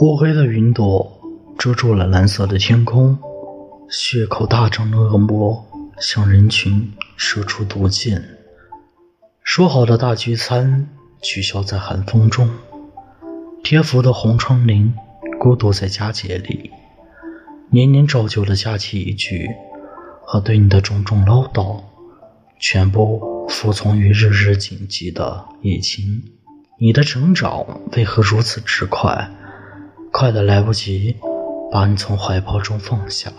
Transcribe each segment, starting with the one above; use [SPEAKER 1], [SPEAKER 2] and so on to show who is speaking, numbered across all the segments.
[SPEAKER 1] 乌黑的云朵遮住了蓝色的天空，血口大张的恶魔向人群射出毒箭。说好的大聚餐取消在寒风中，贴福的红窗棂孤独在佳节里，年年照旧的假期一句和对你的种种唠叨，全部服从于日日紧急的疫情。你的成长为何如此之快？快的来不及把你从怀抱中放下，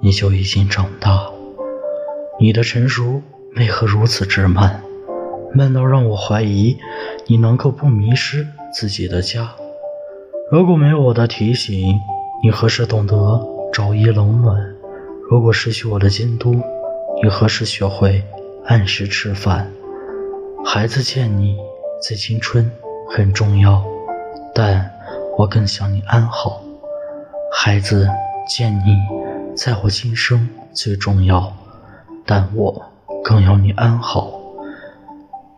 [SPEAKER 1] 你就已经长大。你的成熟为何如此之慢？慢到让我怀疑你能够不迷失自己的家。如果没有我的提醒，你何时懂得朝衣冷暖？如果失去我的监督，你何时学会按时吃饭？孩子见你在青春很重要，但。我更想你安好，孩子，见你在我今生最重要，但我更要你安好。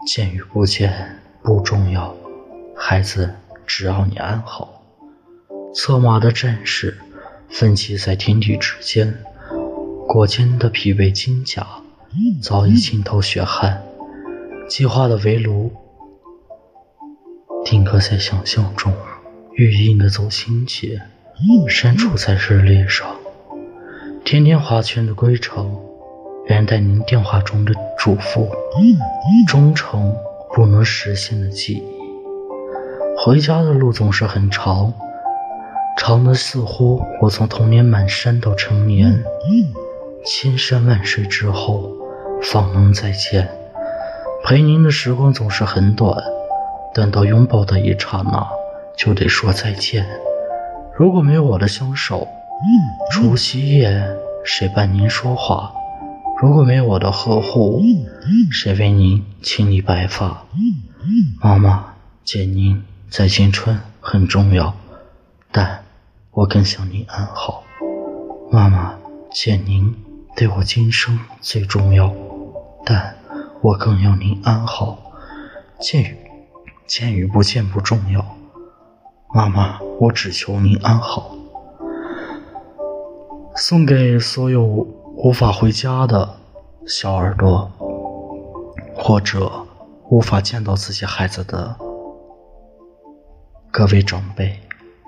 [SPEAKER 1] 见与不见不重要，孩子，只要你安好。策马的战士奋起在天地之间，裹肩的疲惫金甲早已浸透血汗，计划的围炉定格在想象中。玉印的走心切，删除在日历上。天天划圈的归程，原带您电话中的嘱咐，忠诚不能实现的记忆。回家的路总是很长，长的似乎我从童年满山到成年。千山万水之后，方能再见。陪您的时光总是很短，但到拥抱的一刹那。就得说再见。如果没有我的相守，除夕夜谁伴您说话？如果没有我的呵护，谁为您清理白发？妈妈，见您在青春很重要，但我更想您安好。妈妈，见您对我今生最重要，但我更要您安好。见与见与不见不重要。妈妈，我只求您安好。送给所有无法回家的小耳朵，或者无法见到自己孩子的各位长辈，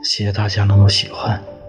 [SPEAKER 1] 谢谢大家能够喜欢。